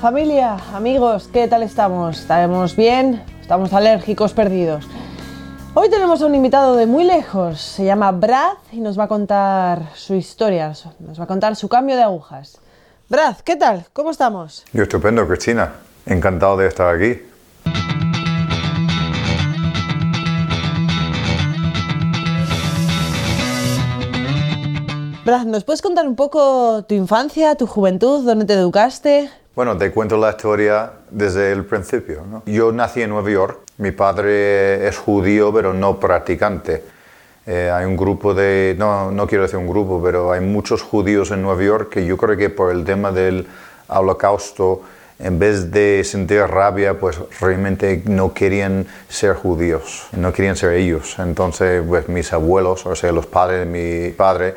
Familia, amigos, ¿qué tal estamos? ¿Estamos bien? ¿Estamos alérgicos perdidos? Hoy tenemos a un invitado de muy lejos, se llama Brad y nos va a contar su historia, nos va a contar su cambio de agujas. Brad, ¿qué tal? ¿Cómo estamos? Yo estupendo, Cristina. Encantado de estar aquí. Brad, ¿nos puedes contar un poco tu infancia, tu juventud, dónde te educaste? Bueno, te cuento la historia desde el principio. Yo nací en Nueva York. Mi padre es judío, pero no practicante. Eh, hay un grupo de, no, no quiero decir un grupo, pero hay muchos judíos en Nueva York que yo creo que por el tema del holocausto, en vez de sentir rabia, pues realmente no querían ser judíos, no querían ser ellos. Entonces, pues mis abuelos, o sea, los padres de mi padre,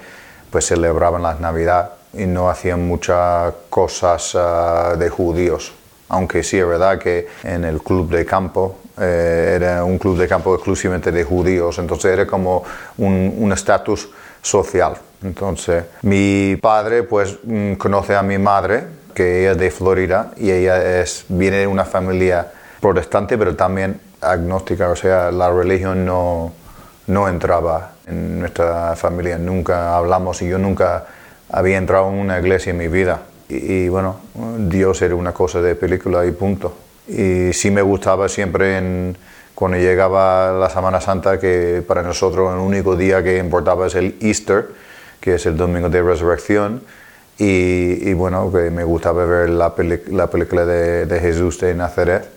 pues celebraban la Navidad y no hacían muchas cosas ah, de judíos. Aunque sí es verdad que en el club de campo eh, era un club de campo exclusivamente de judíos, entonces era como un estatus social. Entonces mi padre pues mm, conoce a mi madre, que ella es de Florida y ella es, viene de una familia protestante, pero también agnóstica, o sea, la religión no, no entraba en nuestra familia, nunca hablamos y yo nunca había entrado en una iglesia en mi vida. Y, bueno, Dios era una cosa de película y punto. Y sí me gustaba siempre en, cuando llegaba la Semana Santa, que para nosotros el único día que importaba es el Easter, que es el domingo de resurrección. Y, bueno, que me gustaba ver la, la película de, Jesús de Nazaret,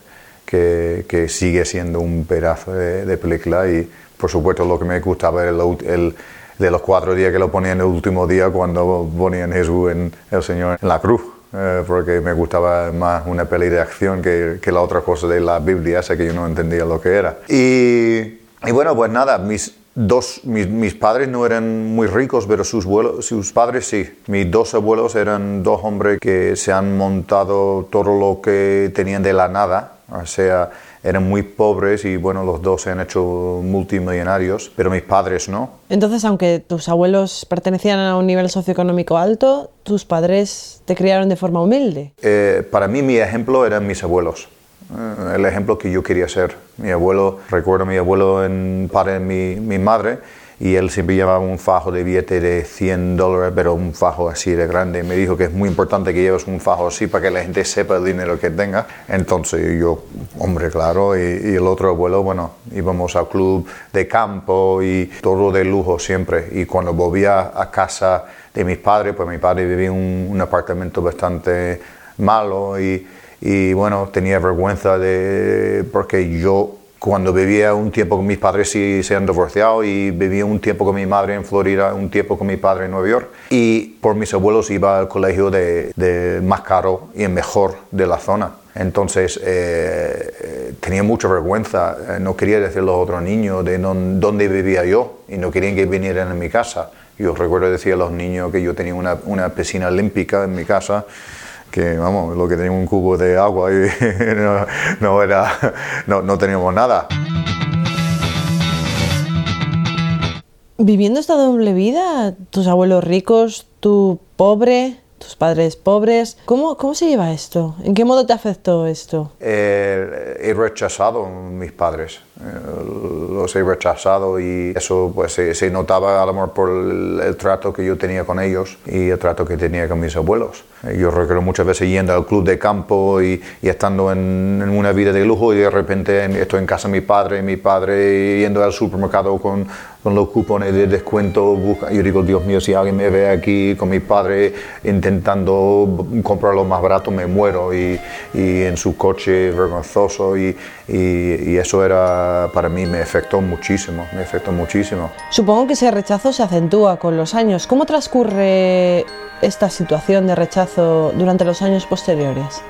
que, que, sigue siendo un pedazo de, película. Y por supuesto lo que me gustaba era el de los cuatro días que lo ponían el último día cuando ponían Jesús en el Señor en la cruz. Eh, porque me gustaba más una peli de acción que, que, la otra cosa de la Biblia, esa que yo no entendía lo que era. Y, y bueno, pues nada, mis dos, mis, mis, padres no eran muy ricos, pero sus, abuelos, sus padres sí. Mis dos abuelos eran dos hombres que se han montado todo lo que tenían de la nada, o sea, eran muy pobres y bueno, los dos se han hecho multimillonarios, pero mis padres no. Entonces, aunque tus abuelos pertenecían a un nivel socioeconómico alto, tus padres te criaron de forma humilde. Eh, para mí mi ejemplo eran mis abuelos. Eh, el ejemplo que yo quería ser. Mi abuelo, recuerdo a mi abuelo en padre de mi, mi madre, y él siempre llevaba un fajo de billete de 100 dólares, pero un fajo así de grande. Me dijo que es muy importante que lleves un fajo así para que la gente sepa el dinero que tenga. Entonces yo, hombre, claro, y, el otro abuelo, bueno, íbamos al club de campo y todo de lujo siempre. Y cuando volvía a casa de mis padres, pues mi padre vivía en un, apartamento bastante malo y, y bueno, tenía vergüenza de porque yo cuando vivía un tiempo con mis padres sí se han divorciado y vivía un tiempo con mi madre en Florida, un tiempo con mi padre en Nueva York y por mis abuelos iba al colegio de, más caro y mejor de la zona. Entonces eh, tenía mucha vergüenza, eh, no quería decirle a los otros niños de dónde vivía yo y no querían que vinieran a mi casa. Yo recuerdo decir a los niños que yo tenía una, una piscina olímpica en mi casa que vamos, lo que tenía un cubo de agua y no, era, no, no teníamos nada. Viviendo esta doble vida, tus abuelos ricos, tú pobre, tus padres pobres. ¿Cómo, ¿Cómo se lleva esto? ¿En qué modo te afectó esto? Eh, he rechazado a mis padres, eh, los he rechazado y eso pues se, notaba a lo mejor por el, trato que yo tenía con ellos y el trato que tenía con mis abuelos. Eh, yo recuerdo muchas veces yendo al club de campo y, y estando en, en, una vida de lujo y de repente estoy en casa de mi padre, y mi padre yendo al supermercado con con los cupones de descuento, busca, yo digo, Dios mío, si alguien me ve aquí con mi padre intentando comprar lo más barato, me muero y, y en su coche vergonzoso y, y, eso era, para mí me afectó muchísimo, me afectó muchísimo. Supongo que ese rechazo se acentúa con los años. ¿Cómo transcurre esta situación de rechazo durante los años posteriores?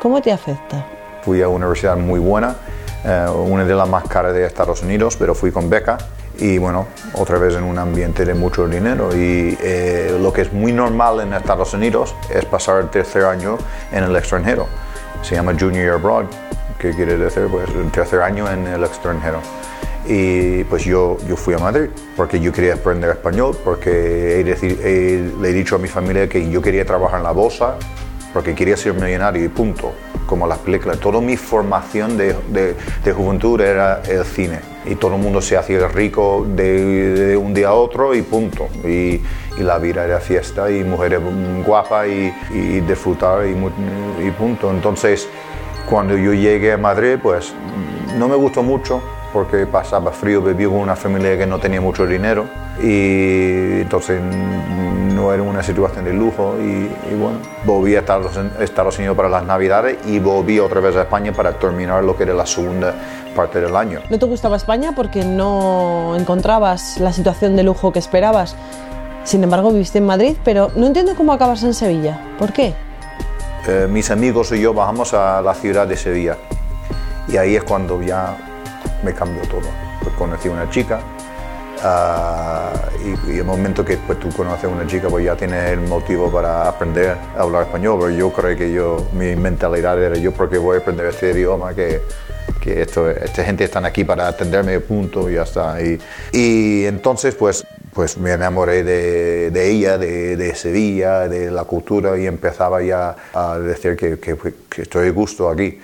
¿Cómo te afecta? Fui a una universidad muy buena, eh, una de las más caras de Estados Unidos, pero fui con beca y bueno, otra vez en un ambiente de mucho dinero. Y eh, lo que es muy normal en Estados Unidos es pasar el tercer año en el extranjero. Se llama Junior Abroad, que quiere decir pues el tercer año en el extranjero. Y pues yo, yo fui a Madrid porque yo quería aprender español, porque he le he dicho a mi familia que yo quería trabajar en la bolsa porque quería ser millonario y punto, como las películas. Toda mi formación de, de, juventud era el cine y todo el mundo se hacía rico de, un día a otro y punto. Y, y, la vida era fiesta y mujeres guapas y, y disfrutar y, y punto. Entonces, cuando yo llegué a Madrid, pues no me gustó mucho porque pasaba frío, vivía con una familia que no tenía mucho dinero y entonces no era una situación de lujo y, bueno, volví a Estados Unidos para las Navidades y volví otra vez a España para terminar lo que era la segunda parte del año. ¿No te gustaba España porque no encontrabas la situación de lujo que esperabas? Sin embargo, viviste en Madrid, pero no entiendo cómo acabas en Sevilla. ¿Por qué? Eh, mis amigos y yo bajamos a la ciudad de Sevilla y ahí es cuando ya me cambió todo. Pues conocí una chica y, y, el momento que pues, tú conoces a una chica pues ya tienes el motivo para aprender a hablar español, pero yo creo que yo, mi mentalidad era yo porque voy a aprender este idioma que, que esto, esta gente están aquí para atenderme, punto, y ya está. Y, y entonces pues, pues me enamoré de, de ella, de, de, Sevilla, de la cultura y empezaba ya a decir que, que, que estoy de gusto aquí.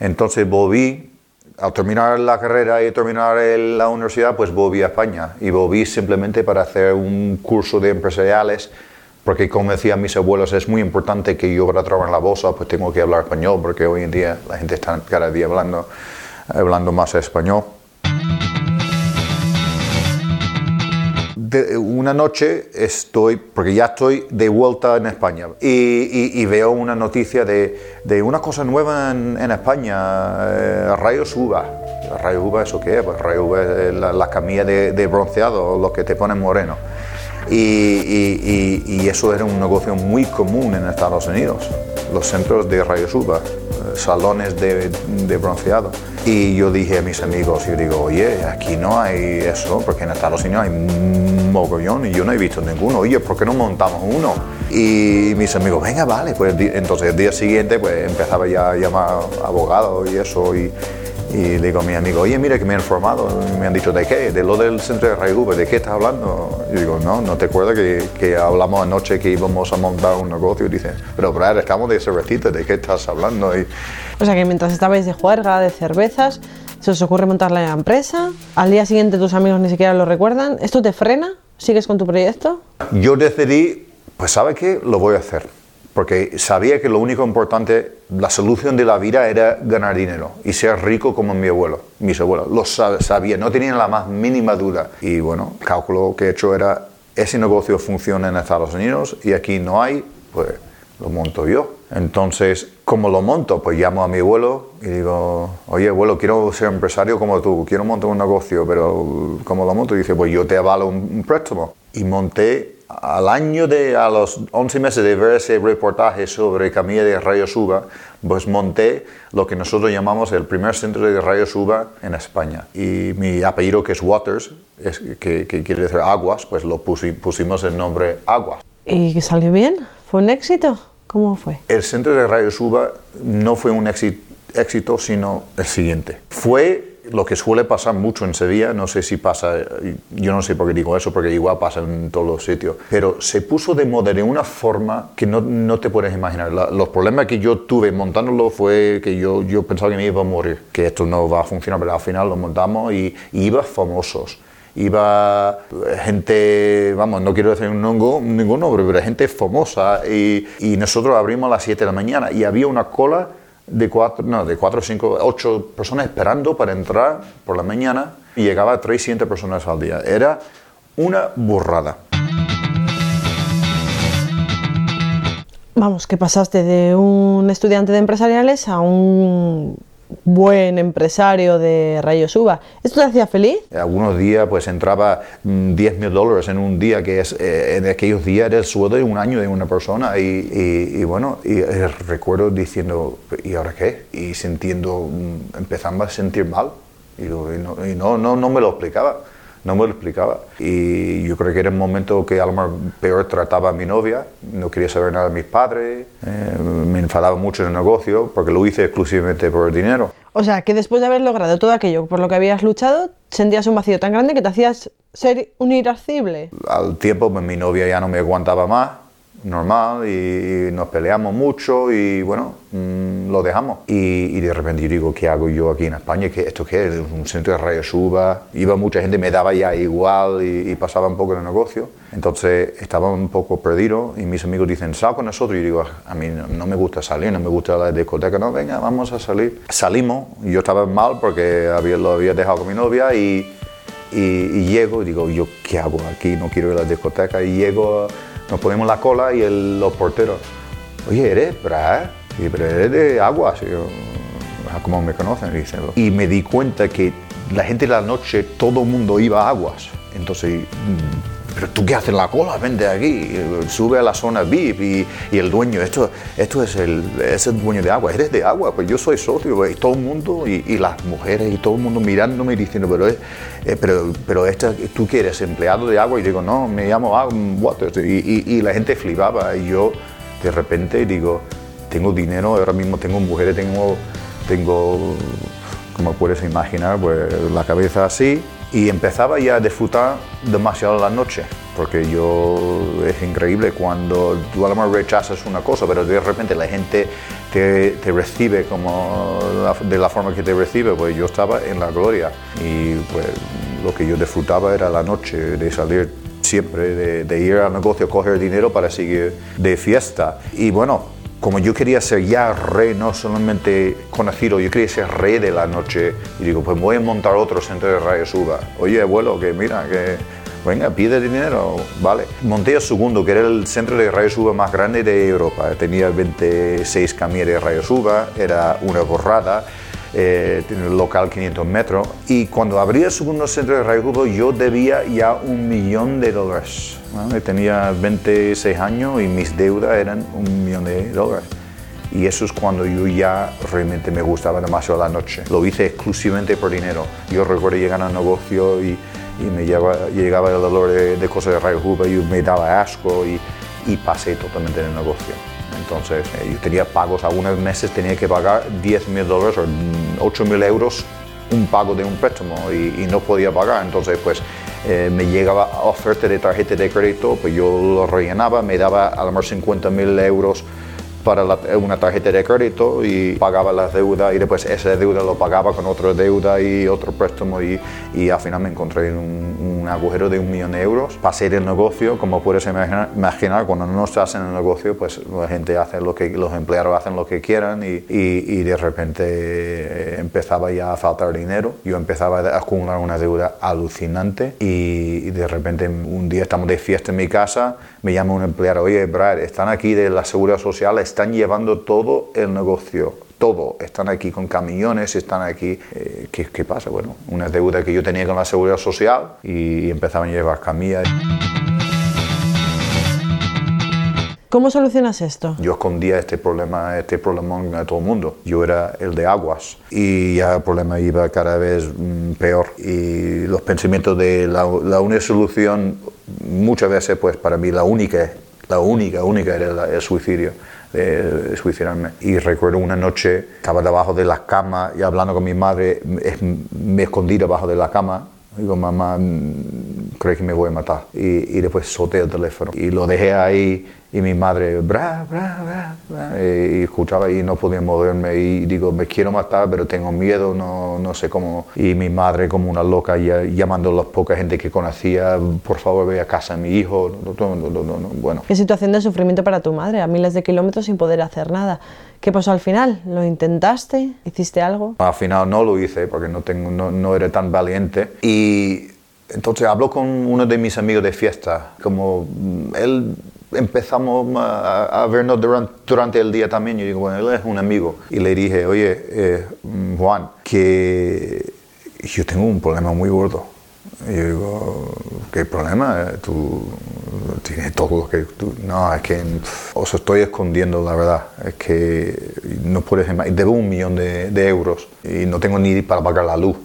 Entonces volví al terminar la carrera y terminar la universidad, pues volví a España y volví simplemente para hacer un curso de empresariales, porque como decían mis abuelos, es muy importante que yo para trabajar en la bolsa, pues tengo que hablar español, porque hoy en día la gente está cada día hablando, hablando más español. Una noche estoy, porque ya estoy de vuelta en España, y, veo una noticia de, una cosa nueva en, España, eh, rayos uva. ¿Rayos uva eso qué es? Pues rayos uva es la, camilla de, bronceado, lo que te ponen moreno. Y, y, eso era un negocio muy común en Estados Unidos, los centros de rayos uva, eh, salones de, bronceado. Y yo dije a mis amigos, yo digo, oye, aquí no hay eso, porque en Estados Unidos hay mogollón y yo no he visto ninguno. Oye, ¿por qué no montamos uno? Y mis amigos, venga, vale. Pues entonces el día siguiente pues empezaba ya a llamar abogados y eso. Y, y le digo a mi amigo, oye, mira que me han informado, me han dicho, ¿de qué? De lo del centro de Rayuve, ¿de qué estás hablando? Y digo, no, ¿no te acuerdas que, que, hablamos anoche que íbamos a montar un negocio? Y dice, pero Brad, estamos de cervecita, ¿de qué estás hablando? Y... O sea que mientras estabais de juerga, de cervezas, se os ocurre montar la empresa, al día siguiente tus amigos ni siquiera lo recuerdan, ¿esto te frena? ¿Sigues con tu proyecto? Yo decidí, pues ¿sabe qué? Lo voy a hacer porque sabía que lo único importante, la solución de la vida era ganar dinero y ser rico como mi abuelo, mis abuelos. Lo sabía, no tenían la más mínima duda. Y bueno, el cálculo que he hecho era, ese negocio funciona en Estados Unidos y aquí no hay, pues lo monto yo. Entonces, ¿cómo lo monto? Pues llamo a mi abuelo y digo, oye abuelo, quiero ser empresario como tú, quiero montar un negocio, pero ¿cómo lo monto? Y dice, pues yo te avalo un préstamo. Y monté al año de, a los 11 meses de ver ese reportaje sobre Camilla de Rayos Uva, pues monté lo que nosotros llamamos el primer centro de Rayos Uva en España. Y mi apellido, que es Waters, es, que, quiere decir aguas, pues lo pusimos el nombre Aguas. ¿Y salió bien? ¿Fue un éxito? ¿Cómo fue? El centro de Rayos Uva no fue un éxito, sino el siguiente. Fue lo que suele pasar mucho en Sevilla, no sé si pasa, yo no sé por qué digo eso, porque igual pasa en todos los sitios, pero se puso de moda de una forma que no, no te puedes imaginar. los problemas que yo tuve montándolo fue que yo, yo pensaba que me iba a morir, que esto no va a funcionar, pero al final lo montamos y, iba famosos iba gente, vamos, no quiero decir hongo, ningún nombre, pero gente famosa y, y nosotros abrimos a las 7 de la mañana y había una cola de cuatro, no, de cuatro, cinco, ocho personas esperando para entrar por la mañana y llegaba a 300 personas al día. Era una burrada. Vamos, que pasaste de un estudiante de empresariales a un buen empresario de Rayos Uva. ¿Esto te hacía feliz? Algunos días pues entraba 10 mm, mil dólares en un día, que es eh, en aquellos días era el sueldo de un año de una persona. Y, bueno, y eh, recuerdo diciendo, ¿y ahora qué? Y sintiendo, mm, empezando a sentir mal. Y, y no, no, no me lo explicaba no me lo explicaba. Y yo creo que era un momento que a lo mejor peor trataba a mi novia, no quería saber nada de mis padres, eh, me enfadaba mucho en el negocio porque lo hice exclusivamente por el dinero. O sea, que después de haber logrado todo aquello por lo que habías luchado, sentías un vacío tan grande que te hacías ser un irascible. Al tiempo pues, mi novia ya no me aguantaba más, normal y, nos peleamos mucho y bueno, mm, lo dejamos. Y, de repente yo digo, ¿qué hago yo aquí en España? ¿Qué, ¿Esto qué es? Un centro de rayos suba. Iba mucha gente, me daba ya igual y, pasaba un poco el negocio. Entonces estaba un poco perdido y mis amigos dicen, sal con nosotros. Y yo digo, a mí no, me gusta salir, no me gusta la discoteca. No, venga, vamos a salir. Salimos, yo estaba mal porque había, lo había dejado con mi novia y, y, llego y digo, ¿yo qué hago aquí? No quiero ir a la discoteca. Y llego nos ponemos la cola y el, los porteros, oye, ¿eres Brad? Y, pero eres de Aguas. Yo, ah, ¿cómo me conocen? Y, me di cuenta que la gente de la noche, todo el mundo iba a Aguas. Entonces, pero tú qué haces en la cola, vente aquí, sube a la zona VIP y, el dueño, esto, esto es, el, es dueño de agua, eres de agua, pues yo soy socio, y todo el mundo, y, las mujeres y todo el mundo mirándome y diciendo, pero, eh, pero, pero tú que eres empleado de agua, y digo, no, me llamo agua, y, y la gente flipaba, y yo de repente digo, tengo dinero, ahora mismo tengo mujeres, tengo, tengo como puedes imaginar, pues la cabeza así, y empezaba ya a disfrutar demasiado la noche, porque yo es increíble cuando tú a lo mejor rechazas una cosa, pero de repente la gente te, te recibe como de la forma que te recibe, pues yo estaba en la gloria y pues lo que yo disfrutaba era la noche, de salir siempre, de, de ir al negocio, coger dinero para seguir de fiesta. Y bueno, como yo quería ser ya rey, no solamente conocido, yo quería ser rey de la noche, y digo, pues voy a montar otro centro de rayos suba. Oye, abuelo, que mira, que venga, pide dinero, vale. Monté el segundo, que era el centro de rayos uva más grande de Europa. Tenía 26 camiones de rayos uva, era una borrada, eh, local 500 metros. Y cuando abrí el segundo centro de uva, yo debía ya un millón de dólares. Tenía 26 años y mis deudas eran un millón de dólares. Y eso es cuando yo ya realmente me gustaba demasiado la noche. Lo hice exclusivamente por dinero. Yo recuerdo llegar al negocio y, y me llegaba, el dolor de, cosas de rayo y me daba asco y, y pasé totalmente en el negocio. Entonces eh, yo tenía pagos, algunos meses tenía que pagar 10 mil dólares o 8 mil euros un pago de un préstamo y, y, no podía pagar. Entonces pues eh, me llegaba oferta de tarjeta de crédito, pues yo lo rellenaba, me daba a lo mejor 50 mil euros para una tarjeta de crédito y pagaba la deuda y después esa deuda lo pagaba con otra deuda y otro préstamo y, y al final me encontré en un, agujero de un millón de euros. Pasé del negocio, como puedes imaginar, cuando no estás en el negocio, pues la gente hace lo que, los empleados hacen lo que quieran y, y, de repente eh, empezaba ya a faltar dinero. Yo empezaba a acumular una deuda alucinante y, de repente un día estamos de fiesta en mi casa, me llama un empleado, oye Brad, están aquí de la Seguridad Social, están llevando todo el negocio, todo. Están aquí con camiones, están aquí. Eh, ¿qué, pasa? Bueno, una deuda que yo tenía con la seguridad social y, empezaban a llevar camillas. ¿Cómo solucionas esto? Yo escondía este problema, este problemón a todo el mundo. Yo era el de aguas y ya el problema iba cada vez mm, peor. Y los pensamientos de la, la única solución, muchas veces, pues para mí la única, la única, única era el suicidio de suicidarme. Y recuerdo una noche, estaba debajo de la cama y hablando con mi madre, me escondí debajo de la cama. Digo, mamá, creo que me voy a matar. Y, y después solté el teléfono y lo dejé ahí y mi madre, bra, bra, bra, y escuchaba y no podía moverme y digo, me quiero matar, pero tengo miedo, no, no sé cómo. Y mi madre como una loca llamando a la poca gente que conocía, por favor ve a casa a mi hijo, bueno. ¿Qué situación de sufrimiento para tu madre, a miles de kilómetros sin poder hacer nada? ¿Qué pasó al final? ¿Lo intentaste? ¿Hiciste algo? Al final no lo hice porque no, tengo, no, no era tan valiente y entonces hablo con uno de mis amigos de fiesta, como él empezamos a, vernos durante, el día también. Yo digo, bueno, él es un amigo. Y le dije, oye, eh, Juan, que yo tengo un problema muy gordo. Y yo digo, ¿qué problema? Tú tienes todo lo que tú... No, es que os estoy escondiendo la verdad. Es que no puedes... Debo un millón de, de euros y no tengo ni para pagar la luz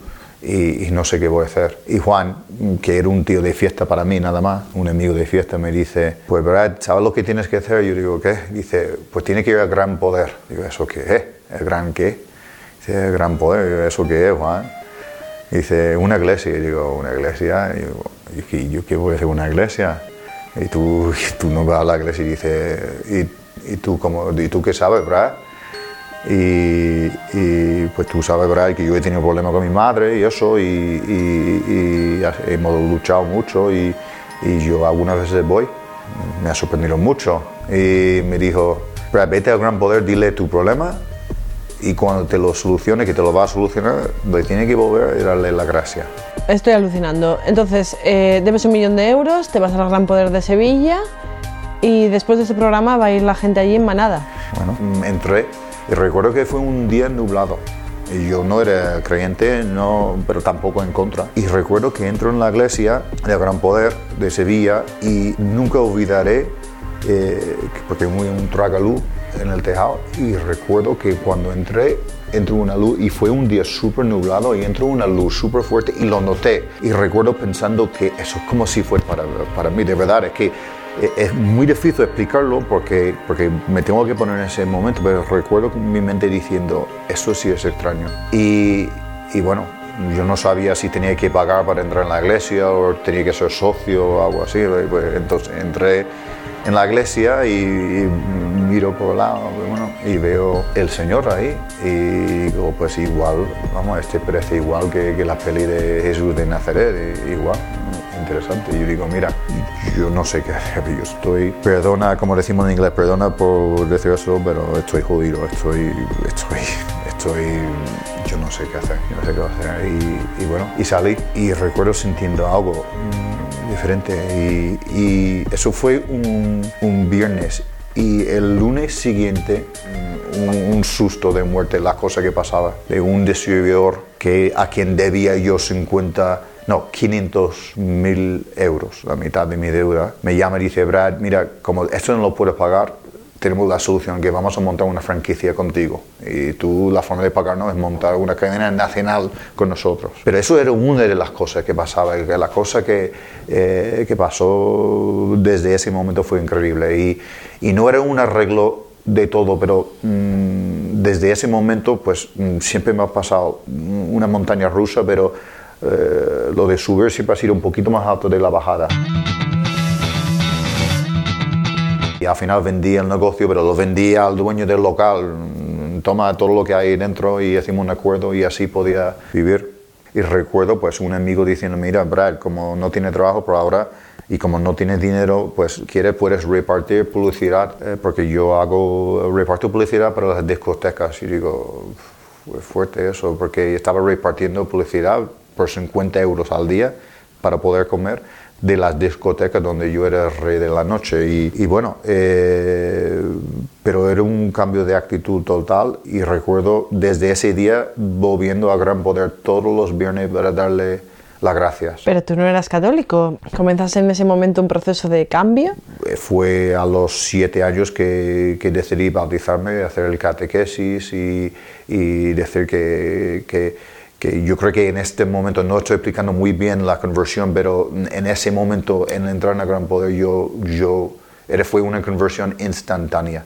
y, no sé qué voy a hacer. Y Juan, que era un tío de fiesta para mí nada más, un amigo de fiesta, me dice, pues Brad, ¿sabes lo que tienes que hacer? Yo digo, ¿qué? Dice, pues tiene que ir al gran poder. Digo, ¿eso qué es? ¿El gran qué? Dice, el gran poder. ¿eso qué es, Juan? Dice, una iglesia. Y digo, ¿una iglesia? Y yo, ¿yo qué voy a hacer una iglesia? Y tú, tú no vas a la iglesia y dices, ¿y, y tú, cómo, ¿y tú qué sabes, Brad? Y, y, pues tú sabes, Brad, que yo he tenido problemas con mi madre y eso, y, y hemos luchado mucho y, yo algunas veces voy. Me ha sorprendido mucho. Y me dijo, vete al gran poder, dile tu problema y cuando te lo solucione, que te lo va a solucionar, pues tiene que volver a darle la gracia. Estoy alucinando. Entonces, eh, debes un millón de euros, te vas al Gran Poder de Sevilla y después de ese programa va a ir la gente allí en manada. Bueno, entré y recuerdo que fue un día nublado. Y yo no era creyente, no, pero tampoco en contra. Y recuerdo que entro en la iglesia del Gran Poder de Sevilla y nunca olvidaré, eh, porque muy un tragalú, en el tejado y recuerdo que cuando entré entró una luz y fue un día súper nublado y entró una luz súper fuerte y lo noté y recuerdo pensando que eso es como si fuera para, para mí, de verdad, es que es muy difícil explicarlo porque, porque me tengo que poner en ese momento, pero recuerdo mi mente diciendo, eso sí es extraño. Y, y bueno, yo no sabía si tenía que pagar para entrar en la iglesia o tenía que ser socio o algo así, pues entonces entré en la iglesia y, miro por el lado bueno, y veo el Señor ahí. Y digo, pues igual, vamos, este parece igual que, que la peli de Jesús de Nazaret, igual, interesante. Y yo digo, mira, yo no sé qué hacer, yo estoy, perdona, como decimos en inglés, perdona por decir eso, pero estoy jodido, estoy, estoy, estoy yo no sé qué hacer, yo no sé qué hacer. Y, y bueno, y salí y recuerdo sintiendo algo diferente. Y, eso fue un, viernes. Y el lunes siguiente, mm, un, susto de muerte, la cosa que pasaba, de un distribuidor que, a quien debía yo 50, no, 500 mil euros, la mitad de mi deuda, me llama y dice, Brad, mira, como esto no lo puedo pagar, tenemos la solución que vamos a montar una franquicia contigo y tú la forma de pagarnos es montar una cadena nacional con nosotros. Pero eso era una de las cosas que pasaba, la cosa que, eh, que pasó desde ese momento fue increíble. Y, y no era un arreglo de todo, pero mm, desde ese momento pues mm, siempre me ha pasado una montaña rusa, pero eh, lo de subir siempre ha sido un poquito más alto de la bajada. Y al final vendí el negocio, pero lo vendí al dueño del local. Toma todo lo que hay dentro y hicimos un acuerdo y así podía vivir. Y recuerdo pues un amigo diciendo, mira, Brad, como no tiene trabajo por ahora y como no tiene dinero, pues quiere puedes repartir publicidad, eh, porque yo hago reparto publicidad para las discotecas. Y digo, fue fuerte eso, porque estaba repartiendo publicidad por 50 euros al día para poder comer de las discotecas donde yo era el rey de la noche. Y, bueno, eh, pero era un cambio de actitud total y recuerdo desde ese día volviendo a Gran Poder todos los viernes para darle las gracias. Pero tú no eras católico, ¿comenzaste en ese momento un proceso de cambio? Eh, fue a los siete años que, que decidí bautizarme, hacer el catequesis y, y decir que, que que yo creo que en este momento no estoy explicando muy bien la conversión, pero en ese momento, en entrar en el Gran Poder, yo, yo, fue una conversión instantánea.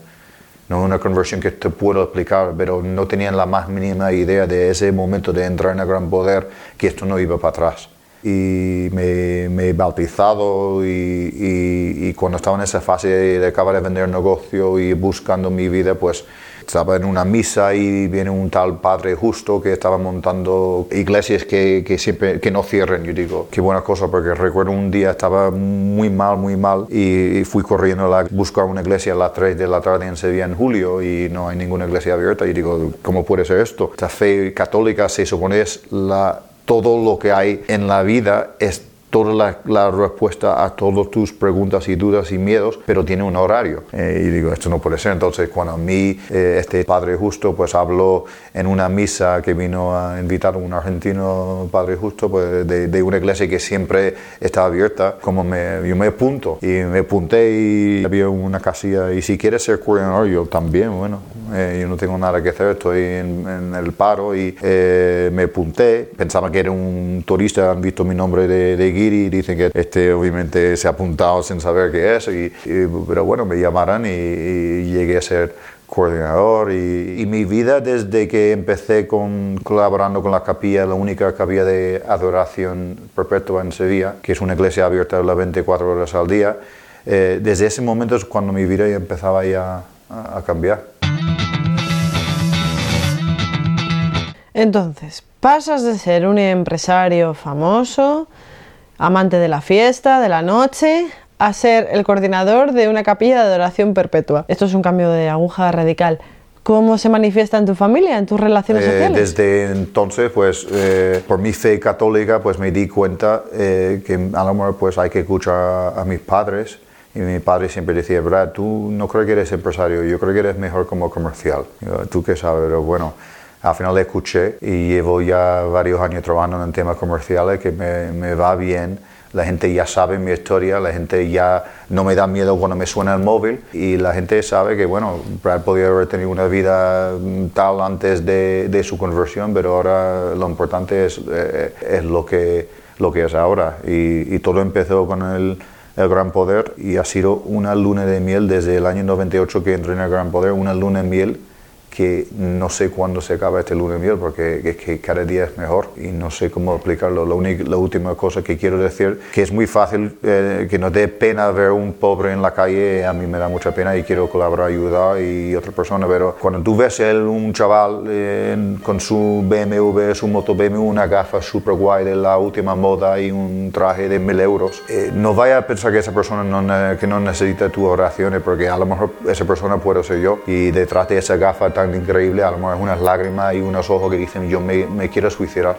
No una conversión que te puedo explicar, pero no tenía la más mínima idea de ese momento de entrar en el Gran Poder que esto no iba para atrás. Y me, me he bautizado y, y, y, cuando estaba en esa fase de acabar de vender negocio y buscando mi vida, pues estaba en una misa y viene un tal padre justo que estaba montando iglesias que, que, siempre que no cierren. Yo digo, qué buena cosa, porque recuerdo un día estaba muy mal, muy mal y fui corriendo a buscar una iglesia a las 3 de la tarde en Sevilla en julio y no hay ninguna iglesia abierta. Y digo, ¿cómo puede ser esto? Esta fe católica se supone es la, todo lo que hay en la vida es toda la, respuesta a todas tus preguntas y dudas y miedos, pero tiene un horario. Eh, y digo, esto no puede ser. Entonces, cuando a mí, eh, este Padre Justo, pues habló en una misa que vino a invitar a un argentino Padre Justo, pues de, una iglesia que siempre está abierta, como me, yo me apunto. Y me apunté y había una casilla, y si quieres ser yo también, bueno, eh, yo no tengo nada que hacer, estoy en, el paro y me apunté. Pensaba que era un turista, han visto mi nombre de, de y dicen que este obviamente se ha apuntado sin saber qué es, y, pero bueno, me llamaron y, llegué a ser coordinador y, mi vida desde que empecé con, colaborando con la capilla, la única capilla de adoración perpetua en Sevilla, que es una iglesia abierta las 24 horas al día, eh, desde ese momento es cuando mi vida ya empezaba ya a, a cambiar. Entonces, pasas de ser un empresario famoso, amante de la fiesta, de la noche, a ser el coordinador de una capilla de adoración perpetua. Esto es un cambio de aguja radical. ¿Cómo se manifiesta en tu familia, en tus relaciones Eh, sociales? desde entonces, pues, eh, por mi fe católica, pues me di cuenta eh, que a lo mejor pues hay que escuchar a, mis padres. Y mi padre siempre decía, Brad, tú no creo que eres empresario, yo creo que eres mejor como comercial. Yo, tú qué sabes, pero bueno, al final escuché y llevo ya varios años trabajando en temas comerciales que me, me va bien. La gente ya sabe mi historia, la gente ya no me da miedo cuando me suena el móvil y la gente sabe que, bueno, Brad podía haber tenido una vida mm, tal antes de, de su conversión, pero ahora lo importante es, eh, es lo, que, lo que es ahora. Y, y todo empezó con el, el Gran Poder y ha sido una luna de miel desde el año 98 que entré en el Gran Poder, una luna de miel que no sé cuándo se acaba este luna de miel porque es que cada día es mejor y no sé cómo explicarlo. La, última cosa que quiero decir que es muy fácil eh, que no dé pena ver un pobre en la calle, a mí me da mucha pena y quiero colaborar, ayudar y otra persona, pero cuando tú ves él, un chaval eh, con su BMW, su moto BMW, una gafa super guay de la última moda y un traje de mil euros, eh, no vaya a pensar que esa persona no, que no necesita tus oraciones porque a lo mejor esa persona puedo ser yo y detrás de esa gafa tan increíble a lo mejor es unas lágrimas y unos ojos que dicen yo me, quiero suicidar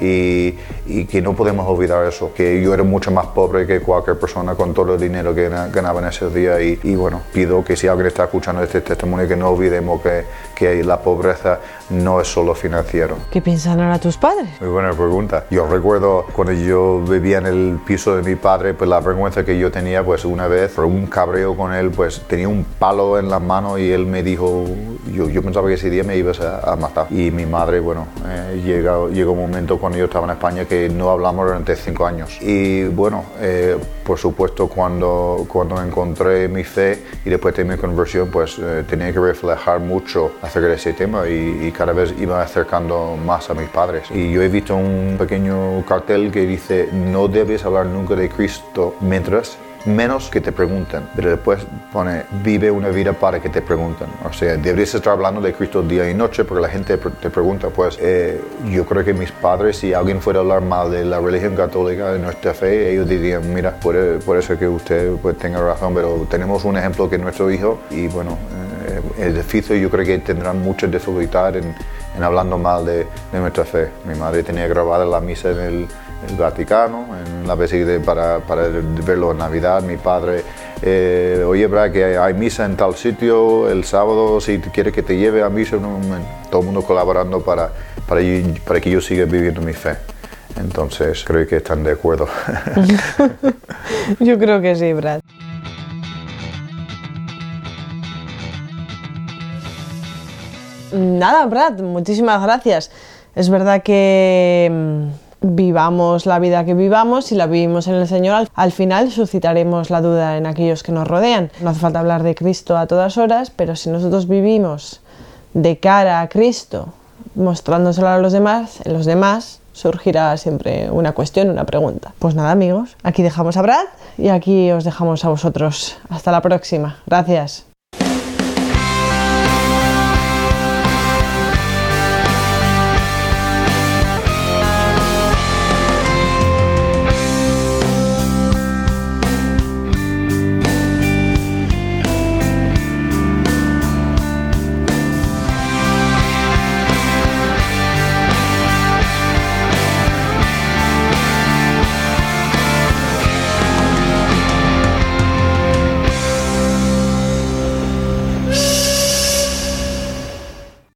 y, y que no podemos olvidar eso, que yo era mucho más pobre que cualquier persona con todo el dinero que gana- ganaba en ese día y, y bueno, pido que si alguien está escuchando este testimonio que no olvidemos que, que la pobreza no es solo financiero. ¿Qué piensan ahora tus padres? Muy buena pregunta. Yo recuerdo cuando yo vivía en el piso de mi padre, pues la vergüenza que yo tenía, pues una vez, por un cabreo con él, pues tenía un palo en la mano y él me dijo, yo, yo pensaba que ese día me ibas a, a matar. Y mi madre, bueno, eh, llegó, llegó un momento cuando yo estaba en España que no hablamos durante cinco años. Y bueno, eh, por supuesto, cuando, cuando encontré mi fe y después de mi conversión, pues eh, tenía que reflejar mucho acerca de ese tema y, y cada vez iba acercando más a mis padres. Y yo he visto un pequeño cartel que dice, no debes hablar nunca de Cristo mientras menos que te pregunten, pero después pone, vive una vida para que te pregunten. O sea, deberías estar hablando de Cristo día y noche porque la gente te pregunta, pues eh, yo creo que mis padres, si alguien fuera a hablar mal de la religión católica, de nuestra fe, ellos dirían, mira, puede, puede ser que usted pues, tenga razón, pero tenemos un ejemplo que es nuestro hijo y bueno, eh, es difícil, yo creo que tendrán mucha dificultad en, en hablando mal de, de nuestra fe. Mi madre tenía grabada la misa en el, el Vaticano, en la basílica para, para verlo en Navidad. Mi padre, eh, oye, Brad, que hay, misa en tal sitio el sábado, si quieres que te lleve a misa, todo el mundo colaborando para, para, para que yo siga viviendo mi fe. Entonces, creo que están de acuerdo. Yo creo que sí, Brad. Nada, Brad, muchísimas gracias. Es verdad que mm, vivamos la vida que vivamos, si la vivimos en el Señor, al, al final suscitaremos la duda en aquellos que nos rodean. No hace falta hablar de Cristo a todas horas, pero si nosotros vivimos de cara a Cristo, mostrándoselo a los demás, en los demás surgirá siempre una cuestión, una pregunta. Pues nada, amigos, aquí dejamos a Brad y aquí os dejamos a vosotros. Hasta la próxima. Gracias.